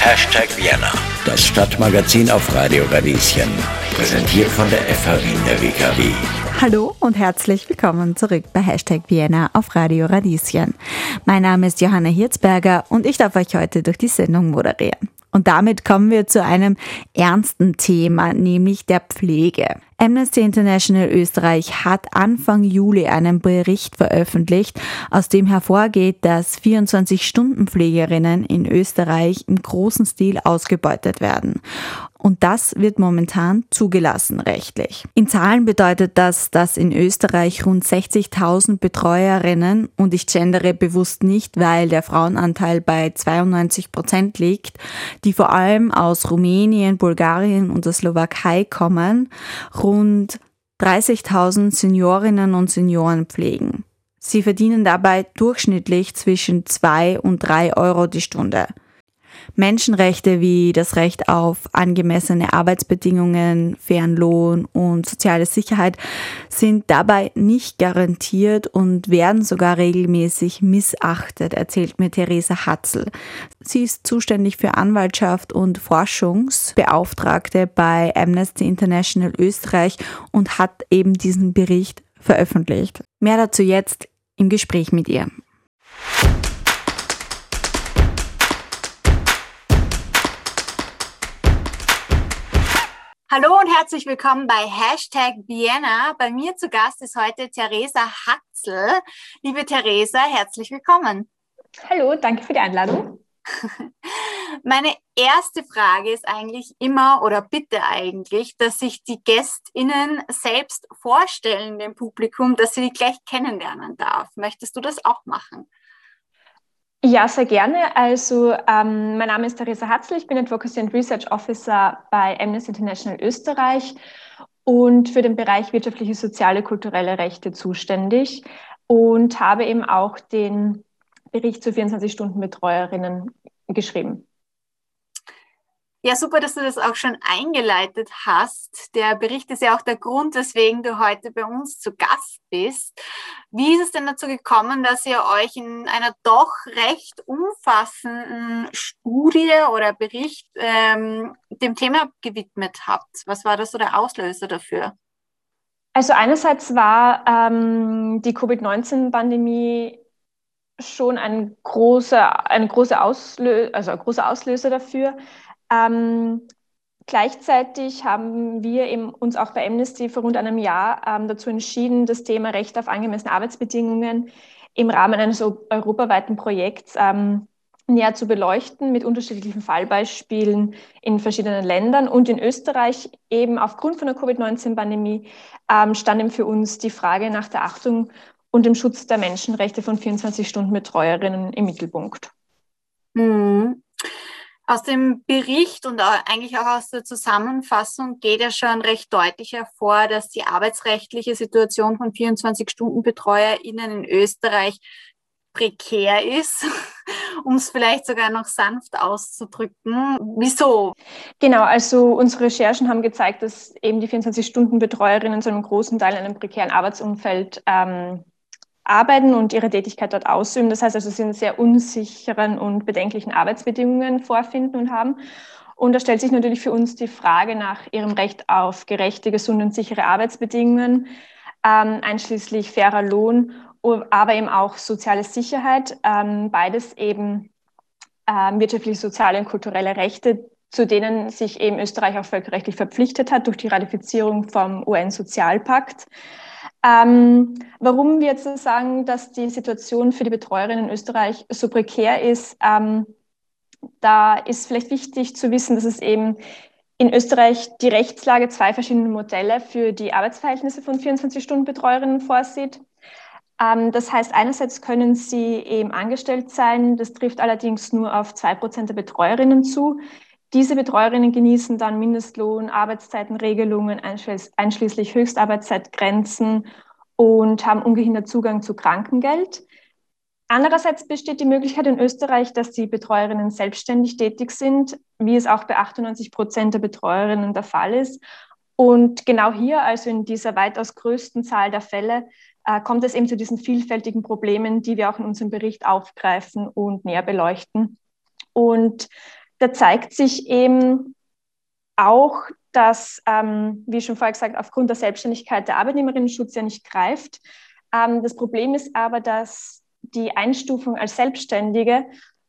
Hashtag Vienna, das Stadtmagazin auf Radio Radieschen. Präsentiert von der FH Wien der WKW. Hallo und herzlich willkommen zurück bei Hashtag Vienna auf Radio Radieschen. Mein Name ist Johanna Hirzberger und ich darf euch heute durch die Sendung moderieren. Und damit kommen wir zu einem ernsten Thema, nämlich der Pflege. Amnesty International Österreich hat Anfang Juli einen Bericht veröffentlicht, aus dem hervorgeht, dass 24-Stunden-Pflegerinnen in Österreich im großen Stil ausgebeutet werden. Und das wird momentan zugelassen rechtlich. In Zahlen bedeutet das, dass in Österreich rund 60.000 Betreuerinnen, und ich gendere bewusst nicht, weil der Frauenanteil bei 92 Prozent liegt, die vor allem aus Rumänien, Bulgarien und der Slowakei kommen, rund 30.000 Seniorinnen und Senioren pflegen. Sie verdienen dabei durchschnittlich zwischen 2 und 3 Euro die Stunde. Menschenrechte wie das Recht auf angemessene Arbeitsbedingungen, fairen Lohn und soziale Sicherheit sind dabei nicht garantiert und werden sogar regelmäßig missachtet, erzählt mir Theresa Hatzel. Sie ist zuständig für Anwaltschaft und Forschungsbeauftragte bei Amnesty International Österreich und hat eben diesen Bericht veröffentlicht. Mehr dazu jetzt im Gespräch mit ihr. Hallo und herzlich willkommen bei Hashtag Vienna. Bei mir zu Gast ist heute Theresa Hatzel. Liebe Theresa, herzlich willkommen. Hallo, danke für die Einladung. Meine erste Frage ist eigentlich immer oder bitte eigentlich, dass sich die GästInnen selbst vorstellen dem Publikum, dass sie die gleich kennenlernen darf. Möchtest du das auch machen? Ja, sehr gerne. Also ähm, mein Name ist Theresa Hatzl, ich bin Advocacy and Research Officer bei Amnesty International Österreich und für den Bereich wirtschaftliche, soziale, kulturelle Rechte zuständig und habe eben auch den Bericht zu 24-Stunden-Betreuerinnen geschrieben. Ja, super, dass du das auch schon eingeleitet hast. Der Bericht ist ja auch der Grund, weswegen du heute bei uns zu Gast bist. Wie ist es denn dazu gekommen, dass ihr euch in einer doch recht umfassenden Studie oder Bericht ähm, dem Thema gewidmet habt? Was war das so der Auslöser dafür? Also einerseits war ähm, die Covid-19-Pandemie schon ein großer, eine große Auslö also ein großer Auslöser dafür. Ähm, gleichzeitig haben wir uns auch bei Amnesty vor rund einem Jahr ähm, dazu entschieden, das Thema Recht auf angemessene Arbeitsbedingungen im Rahmen eines europaweiten Projekts ähm, näher zu beleuchten mit unterschiedlichen Fallbeispielen in verschiedenen Ländern und in Österreich eben aufgrund von der Covid-19-Pandemie ähm, stand eben für uns die Frage nach der Achtung und dem Schutz der Menschenrechte von 24-Stunden-Betreuerinnen im Mittelpunkt. Mhm. Aus dem Bericht und eigentlich auch aus der Zusammenfassung geht ja schon recht deutlich hervor, dass die arbeitsrechtliche Situation von 24-Stunden-BetreuerInnen in Österreich prekär ist, um es vielleicht sogar noch sanft auszudrücken. Wieso? Genau, also unsere Recherchen haben gezeigt, dass eben die 24-Stunden-Betreuerinnen zu einem großen Teil in einem prekären Arbeitsumfeld ähm, arbeiten und ihre Tätigkeit dort ausüben. Das heißt also, sie in sehr unsicheren und bedenklichen Arbeitsbedingungen vorfinden und haben. Und da stellt sich natürlich für uns die Frage nach ihrem Recht auf gerechte, gesunde und sichere Arbeitsbedingungen, ähm, einschließlich fairer Lohn, aber eben auch soziale Sicherheit, ähm, beides eben ähm, wirtschaftliche, soziale und kulturelle Rechte, zu denen sich eben Österreich auch völkerrechtlich verpflichtet hat durch die Ratifizierung vom UN-Sozialpakt. Ähm, warum wir jetzt sagen, dass die Situation für die Betreuerinnen in Österreich so prekär ist, ähm, da ist vielleicht wichtig zu wissen, dass es eben in Österreich die Rechtslage zwei verschiedene Modelle für die Arbeitsverhältnisse von 24-Stunden-Betreuerinnen vorsieht. Ähm, das heißt, einerseits können sie eben angestellt sein, das trifft allerdings nur auf zwei Prozent der Betreuerinnen zu. Diese Betreuerinnen genießen dann Mindestlohn, Arbeitszeitenregelungen, einschließlich Höchstarbeitszeitgrenzen und haben ungehindert Zugang zu Krankengeld. Andererseits besteht die Möglichkeit in Österreich, dass die Betreuerinnen selbstständig tätig sind, wie es auch bei 98 Prozent der Betreuerinnen der Fall ist. Und genau hier, also in dieser weitaus größten Zahl der Fälle, äh, kommt es eben zu diesen vielfältigen Problemen, die wir auch in unserem Bericht aufgreifen und näher beleuchten. Und da zeigt sich eben auch, dass, ähm, wie schon vorher gesagt, aufgrund der Selbstständigkeit der Arbeitnehmerinnenschutz ja nicht greift. Ähm, das Problem ist aber, dass die Einstufung als Selbstständige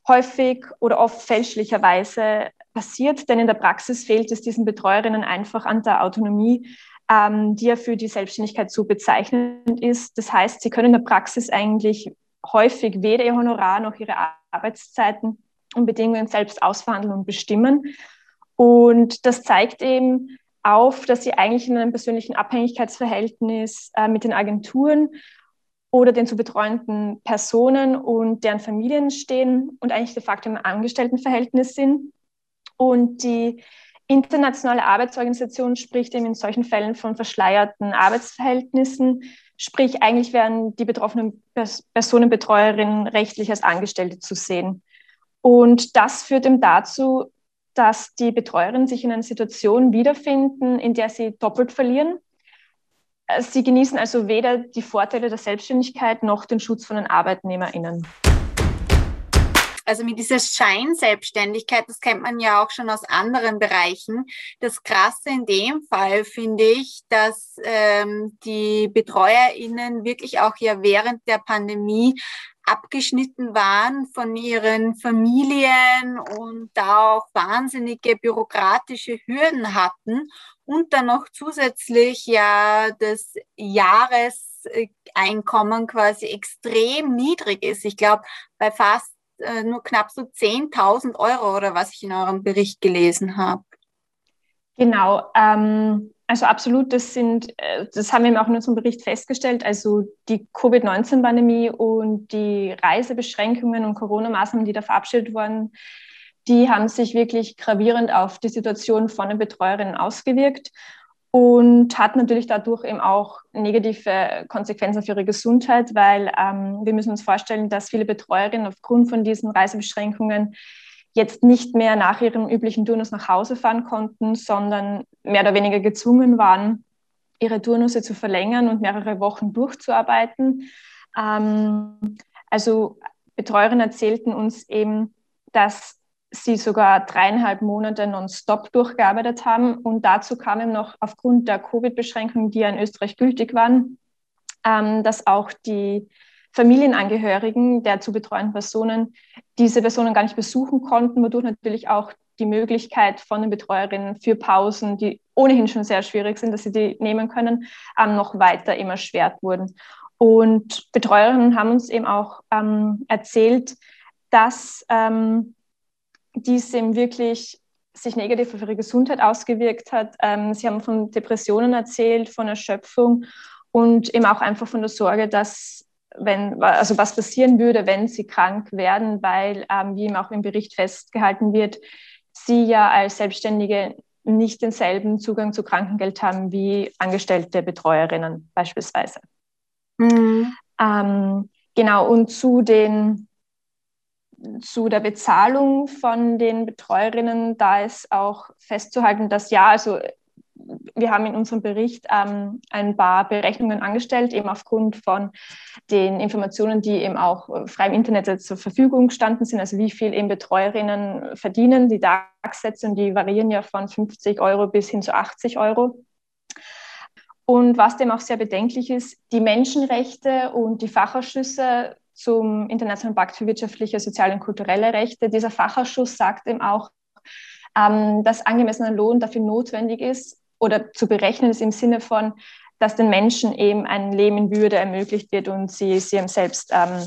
häufig oder oft fälschlicherweise passiert, denn in der Praxis fehlt es diesen Betreuerinnen einfach an der Autonomie, ähm, die ja für die Selbstständigkeit so bezeichnend ist. Das heißt, sie können in der Praxis eigentlich häufig weder ihr Honorar noch ihre Arbeitszeiten und Bedingungen selbst ausverhandeln und bestimmen. Und das zeigt eben auf, dass sie eigentlich in einem persönlichen Abhängigkeitsverhältnis äh, mit den Agenturen oder den zu betreuenden Personen und deren Familien stehen und eigentlich de facto im Angestelltenverhältnis sind. Und die internationale Arbeitsorganisation spricht eben in solchen Fällen von verschleierten Arbeitsverhältnissen. Sprich, eigentlich werden die betroffenen Personenbetreuerinnen rechtlich als Angestellte zu sehen. Und das führt eben dazu, dass die Betreuerinnen sich in einer Situation wiederfinden, in der sie doppelt verlieren. Sie genießen also weder die Vorteile der Selbstständigkeit noch den Schutz von den ArbeitnehmerInnen. Also mit dieser Scheinselbstständigkeit, das kennt man ja auch schon aus anderen Bereichen. Das Krasse in dem Fall finde ich, dass ähm, die BetreuerInnen wirklich auch ja während der Pandemie abgeschnitten waren von ihren Familien und da auch wahnsinnige bürokratische Hürden hatten und dann noch zusätzlich ja das Jahreseinkommen quasi extrem niedrig ist. Ich glaube, bei fast äh, nur knapp so 10.000 Euro oder was ich in eurem Bericht gelesen habe. Genau, ähm, also absolut, das sind, äh, das haben wir auch in unserem Bericht festgestellt. Also die Covid-19-Pandemie und die Reisebeschränkungen und Corona-Maßnahmen, die da verabschiedet wurden, die haben sich wirklich gravierend auf die Situation von den Betreuerinnen ausgewirkt und hat natürlich dadurch eben auch negative Konsequenzen für ihre Gesundheit, weil ähm, wir müssen uns vorstellen, dass viele Betreuerinnen aufgrund von diesen Reisebeschränkungen jetzt nicht mehr nach ihrem üblichen Turnus nach Hause fahren konnten, sondern mehr oder weniger gezwungen waren, ihre Turnusse zu verlängern und mehrere Wochen durchzuarbeiten. Ähm, also Betreuerinnen erzählten uns eben, dass sie sogar dreieinhalb Monate nonstop durchgearbeitet haben. Und dazu kam eben noch aufgrund der Covid-Beschränkungen, die ja in Österreich gültig waren, ähm, dass auch die Familienangehörigen der zu betreuenden Personen diese Personen gar nicht besuchen konnten, wodurch natürlich auch die Möglichkeit von den Betreuerinnen für Pausen, die ohnehin schon sehr schwierig sind, dass sie die nehmen können, ähm, noch weiter immer erschwert wurden. Und Betreuerinnen haben uns eben auch ähm, erzählt, dass ähm, dies eben wirklich sich negativ auf ihre Gesundheit ausgewirkt hat. Ähm, sie haben von Depressionen erzählt, von Erschöpfung und eben auch einfach von der Sorge, dass wenn, also was passieren würde, wenn sie krank werden, weil, ähm, wie eben auch im Bericht festgehalten wird, sie ja als Selbstständige nicht denselben Zugang zu Krankengeld haben wie angestellte Betreuerinnen beispielsweise. Mhm. Ähm, genau, und zu den zu der Bezahlung von den Betreuerinnen, da ist auch festzuhalten, dass ja, also wir haben in unserem Bericht ähm, ein paar Berechnungen angestellt, eben aufgrund von den Informationen, die eben auch frei im Internet zur Verfügung standen sind, also wie viel eben Betreuerinnen verdienen. Die Tagssätze und die variieren ja von 50 Euro bis hin zu 80 Euro. Und was dem auch sehr bedenklich ist, die Menschenrechte und die Fachausschüsse zum Internationalen Pakt für wirtschaftliche, soziale und kulturelle Rechte. Dieser Fachausschuss sagt eben auch, ähm, dass angemessener Lohn dafür notwendig ist oder zu berechnen ist im Sinne von, dass den Menschen eben ein Leben in Würde ermöglicht wird und sie, sie eben selbst ähm,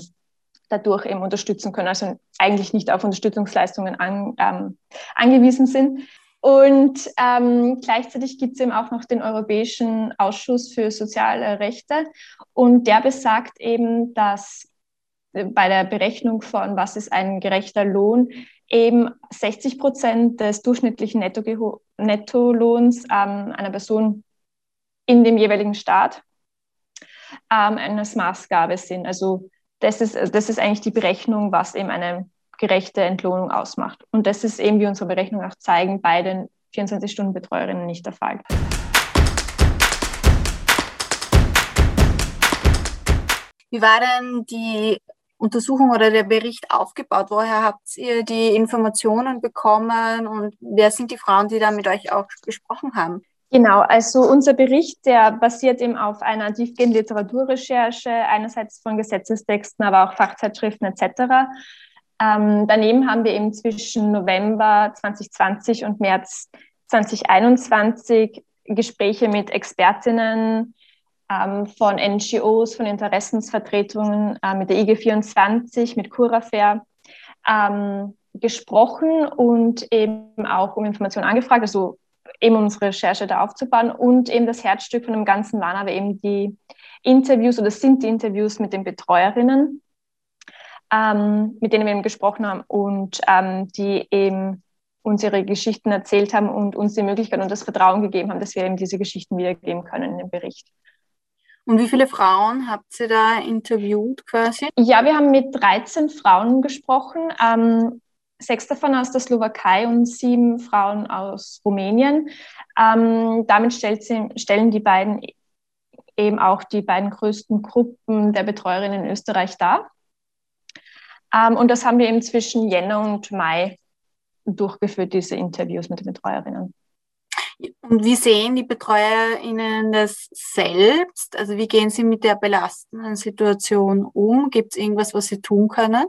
dadurch eben unterstützen können, also eigentlich nicht auf Unterstützungsleistungen an, ähm, angewiesen sind. Und ähm, gleichzeitig gibt es eben auch noch den Europäischen Ausschuss für soziale Rechte und der besagt eben, dass bei der Berechnung von, was ist ein gerechter Lohn, eben 60 Prozent des durchschnittlichen Netto Nettolohns ähm, einer Person in dem jeweiligen Staat ähm, eine Maßgabe sind. Also das ist, das ist eigentlich die Berechnung, was eben eine gerechte Entlohnung ausmacht. Und das ist eben, wie unsere Berechnungen auch zeigen, bei den 24-Stunden-Betreuerinnen nicht der Fall. Wie war denn die Untersuchung oder der Bericht aufgebaut? Woher habt ihr die Informationen bekommen und wer sind die Frauen, die da mit euch auch gesprochen haben? Genau, also unser Bericht, der basiert eben auf einer tiefgehenden Literaturrecherche, einerseits von Gesetzestexten, aber auch Fachzeitschriften etc. Ähm, daneben haben wir eben zwischen November 2020 und März 2021 Gespräche mit Expertinnen von NGOs, von Interessensvertretungen, äh, mit der IG24, mit Curafair ähm, gesprochen und eben auch um Informationen angefragt, also eben unsere Recherche da aufzubauen. Und eben das Herzstück von dem Ganzen waren aber eben die Interviews oder sind die Interviews mit den Betreuerinnen, ähm, mit denen wir eben gesprochen haben und ähm, die eben uns ihre Geschichten erzählt haben und uns die Möglichkeit und das Vertrauen gegeben haben, dass wir eben diese Geschichten wiedergeben können in dem Bericht. Und wie viele Frauen habt ihr da interviewt quasi? Ja, wir haben mit 13 Frauen gesprochen. Ähm, sechs davon aus der Slowakei und sieben Frauen aus Rumänien. Ähm, damit sie, stellen die beiden eben auch die beiden größten Gruppen der Betreuerinnen in Österreich dar. Ähm, und das haben wir eben zwischen Jänner und Mai durchgeführt, diese Interviews mit den Betreuerinnen. Und wie sehen die BetreuerInnen das selbst? Also wie gehen sie mit der belastenden Situation um? Gibt es irgendwas, was sie tun können?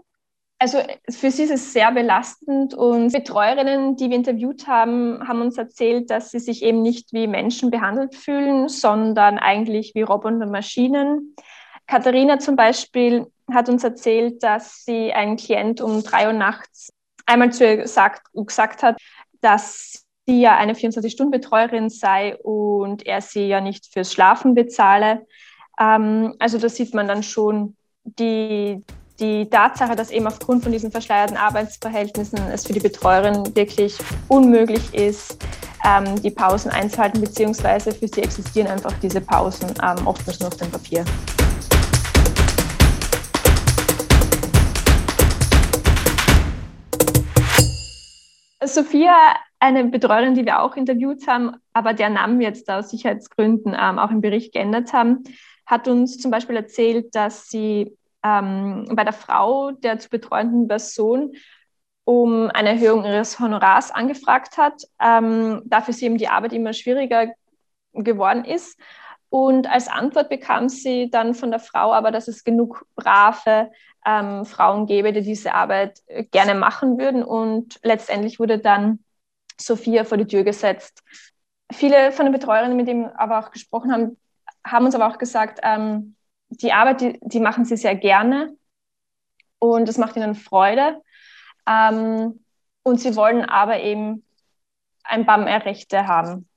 Also für sie ist es sehr belastend und Betreuerinnen, die wir interviewt haben, haben uns erzählt, dass sie sich eben nicht wie Menschen behandelt fühlen, sondern eigentlich wie Roboter und Maschinen. Katharina zum Beispiel hat uns erzählt, dass sie einen Klient um drei Uhr nachts einmal zu ihr gesagt, gesagt hat, dass sie ja eine 24-Stunden-Betreuerin sei und er sie ja nicht fürs Schlafen bezahle. Ähm, also da sieht man dann schon die, die Tatsache, dass eben aufgrund von diesen verschleierten Arbeitsverhältnissen es für die Betreuerin wirklich unmöglich ist, ähm, die Pausen einzuhalten, beziehungsweise für sie existieren einfach diese Pausen ähm, oftmals nur auf dem Papier. Sophia, eine Betreuerin, die wir auch interviewt haben, aber der Namen jetzt aus Sicherheitsgründen ähm, auch im Bericht geändert haben, hat uns zum Beispiel erzählt, dass sie ähm, bei der Frau der zu betreuenden Person um eine Erhöhung ihres Honorars angefragt hat, ähm, dafür sie eben die Arbeit immer schwieriger geworden ist. Und als Antwort bekam sie dann von der Frau aber, dass es genug brave ähm, Frauen gäbe, die diese Arbeit gerne machen würden. Und letztendlich wurde dann Sophia vor die Tür gesetzt. Viele von den Betreuerinnen, mit denen aber auch gesprochen haben, haben uns aber auch gesagt, ähm, die Arbeit, die, die machen sie sehr gerne und es macht ihnen Freude. Ähm, und sie wollen aber eben ein paar mehr Rechte haben.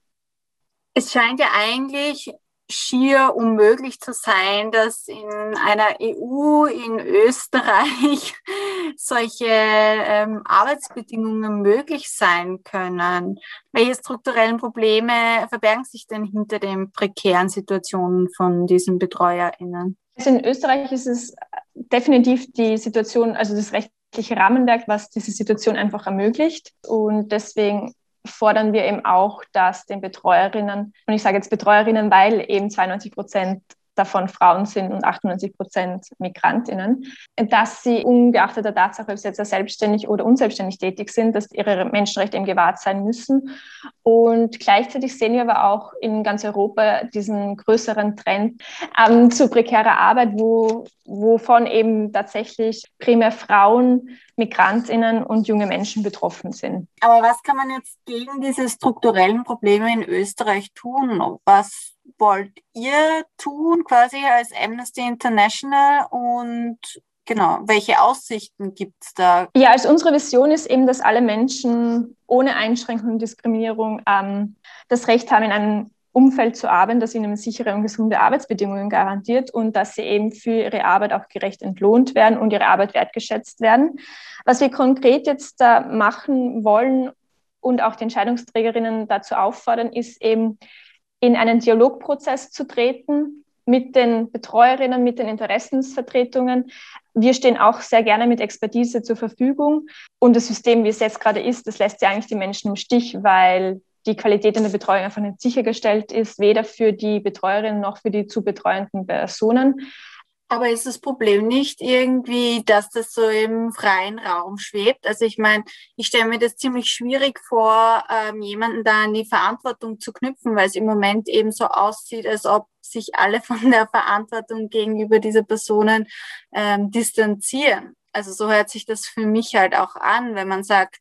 Es scheint ja eigentlich schier unmöglich zu sein, dass in einer EU, in Österreich solche ähm, Arbeitsbedingungen möglich sein können. Welche strukturellen Probleme verbergen sich denn hinter den prekären Situationen von diesen BetreuerInnen? Also in Österreich ist es definitiv die Situation, also das rechtliche Rahmenwerk, was diese Situation einfach ermöglicht. Und deswegen fordern wir eben auch, dass den Betreuerinnen, und ich sage jetzt Betreuerinnen, weil eben 92 Prozent davon Frauen sind und 98 Prozent Migrantinnen, dass sie ungeachtet der Tatsache, ob sie jetzt selbstständig oder unselbstständig tätig sind, dass ihre Menschenrechte eben gewahrt sein müssen. Und gleichzeitig sehen wir aber auch in ganz Europa diesen größeren Trend ähm, zu prekärer Arbeit, wo, wovon eben tatsächlich primär Frauen, Migrantinnen und junge Menschen betroffen sind. Aber was kann man jetzt gegen diese strukturellen Probleme in Österreich tun? Was wollt ihr tun, quasi als Amnesty International und genau, welche Aussichten gibt es da? Ja, also unsere Vision ist eben, dass alle Menschen ohne Einschränkung und Diskriminierung ähm, das Recht haben, in einem Umfeld zu arbeiten, das ihnen sichere und gesunde Arbeitsbedingungen garantiert und dass sie eben für ihre Arbeit auch gerecht entlohnt werden und ihre Arbeit wertgeschätzt werden. Was wir konkret jetzt da machen wollen und auch die Entscheidungsträgerinnen dazu auffordern, ist eben in einen Dialogprozess zu treten mit den Betreuerinnen, mit den Interessensvertretungen. Wir stehen auch sehr gerne mit Expertise zur Verfügung. Und das System, wie es jetzt gerade ist, das lässt ja eigentlich die Menschen im Stich, weil die Qualität in der Betreuung einfach nicht sichergestellt ist, weder für die Betreuerinnen noch für die zu betreuenden Personen. Aber ist das Problem nicht irgendwie, dass das so im freien Raum schwebt? Also ich meine, ich stelle mir das ziemlich schwierig vor, ähm, jemanden da in die Verantwortung zu knüpfen, weil es im Moment eben so aussieht, als ob sich alle von der Verantwortung gegenüber dieser Personen ähm, distanzieren. Also so hört sich das für mich halt auch an, wenn man sagt,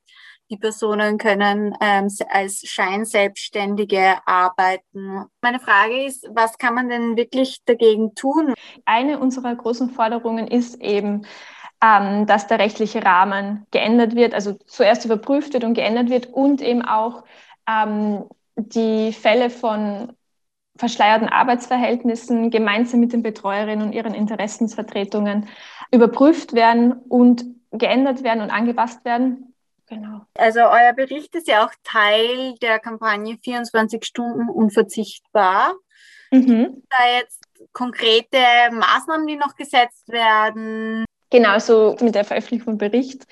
die Personen können ähm, als Scheinselbstständige arbeiten. Meine Frage ist, was kann man denn wirklich dagegen tun? Eine unserer großen Forderungen ist eben, ähm, dass der rechtliche Rahmen geändert wird, also zuerst überprüft wird und geändert wird und eben auch ähm, die Fälle von verschleierten Arbeitsverhältnissen gemeinsam mit den Betreuerinnen und ihren Interessensvertretungen überprüft werden und geändert werden und angepasst werden. Genau. Also euer Bericht ist ja auch Teil der Kampagne 24 Stunden unverzichtbar. Mhm. Da jetzt konkrete Maßnahmen, die noch gesetzt werden? Genau, so mit der Veröffentlichung vom Bericht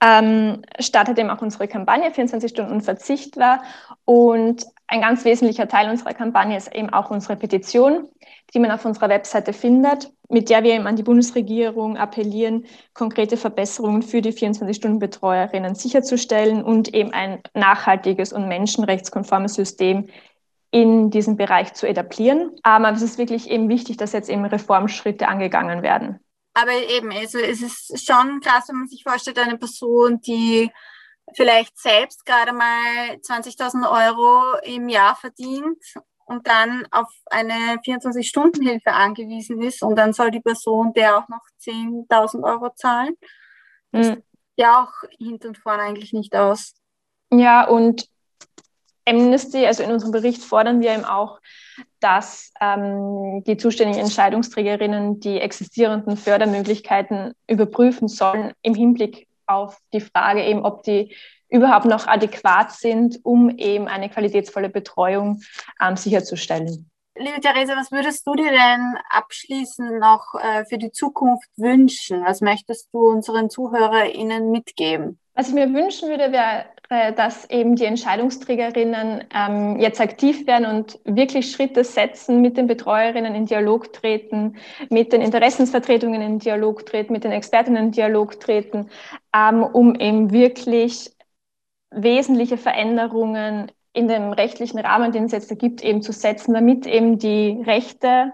ähm, startet eben auch unsere Kampagne 24 Stunden unverzichtbar. Und ein ganz wesentlicher Teil unserer Kampagne ist eben auch unsere Petition, die man auf unserer Webseite findet, mit der wir eben an die Bundesregierung appellieren, konkrete Verbesserungen für die 24-Stunden-Betreuerinnen sicherzustellen und eben ein nachhaltiges und menschenrechtskonformes System in diesem Bereich zu etablieren. Aber es ist wirklich eben wichtig, dass jetzt eben Reformschritte angegangen werden. Aber eben, also es ist schon krass, wenn man sich vorstellt, eine Person, die vielleicht selbst gerade mal 20.000 Euro im Jahr verdient und dann auf eine 24-Stunden-Hilfe angewiesen ist und dann soll die Person der auch noch 10.000 Euro zahlen. Das mhm. ja auch hinten und vorne eigentlich nicht aus. Ja, und Amnesty, also in unserem Bericht fordern wir eben auch, dass ähm, die zuständigen Entscheidungsträgerinnen die existierenden Fördermöglichkeiten überprüfen sollen im Hinblick auf die Frage eben, ob die überhaupt noch adäquat sind, um eben eine qualitätsvolle Betreuung ähm, sicherzustellen. Liebe Therese, was würdest du dir denn abschließend noch äh, für die Zukunft wünschen? Was möchtest du unseren ZuhörerInnen mitgeben? Was ich mir wünschen würde, wäre, dass eben die Entscheidungsträgerinnen ähm, jetzt aktiv werden und wirklich Schritte setzen, mit den Betreuerinnen in Dialog treten, mit den Interessensvertretungen in Dialog treten, mit den Expertinnen in Dialog treten, ähm, um eben wirklich wesentliche Veränderungen in dem rechtlichen Rahmen, den es jetzt gibt, eben zu setzen, damit eben die Rechte,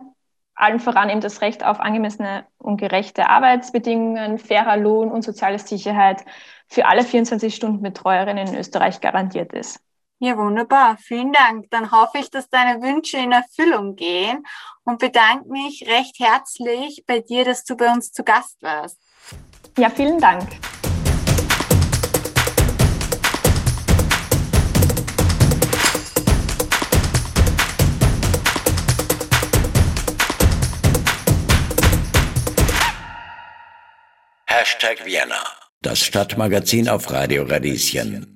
allen voran eben das Recht auf angemessene und gerechte Arbeitsbedingungen, fairer Lohn und soziale Sicherheit für alle 24 Stunden Betreuerinnen in Österreich garantiert ist. Ja, wunderbar. Vielen Dank. Dann hoffe ich, dass deine Wünsche in Erfüllung gehen und bedanke mich recht herzlich bei dir, dass du bei uns zu Gast warst. Ja, vielen Dank. Hashtag Vienna, das Stadtmagazin auf Radio Radieschen.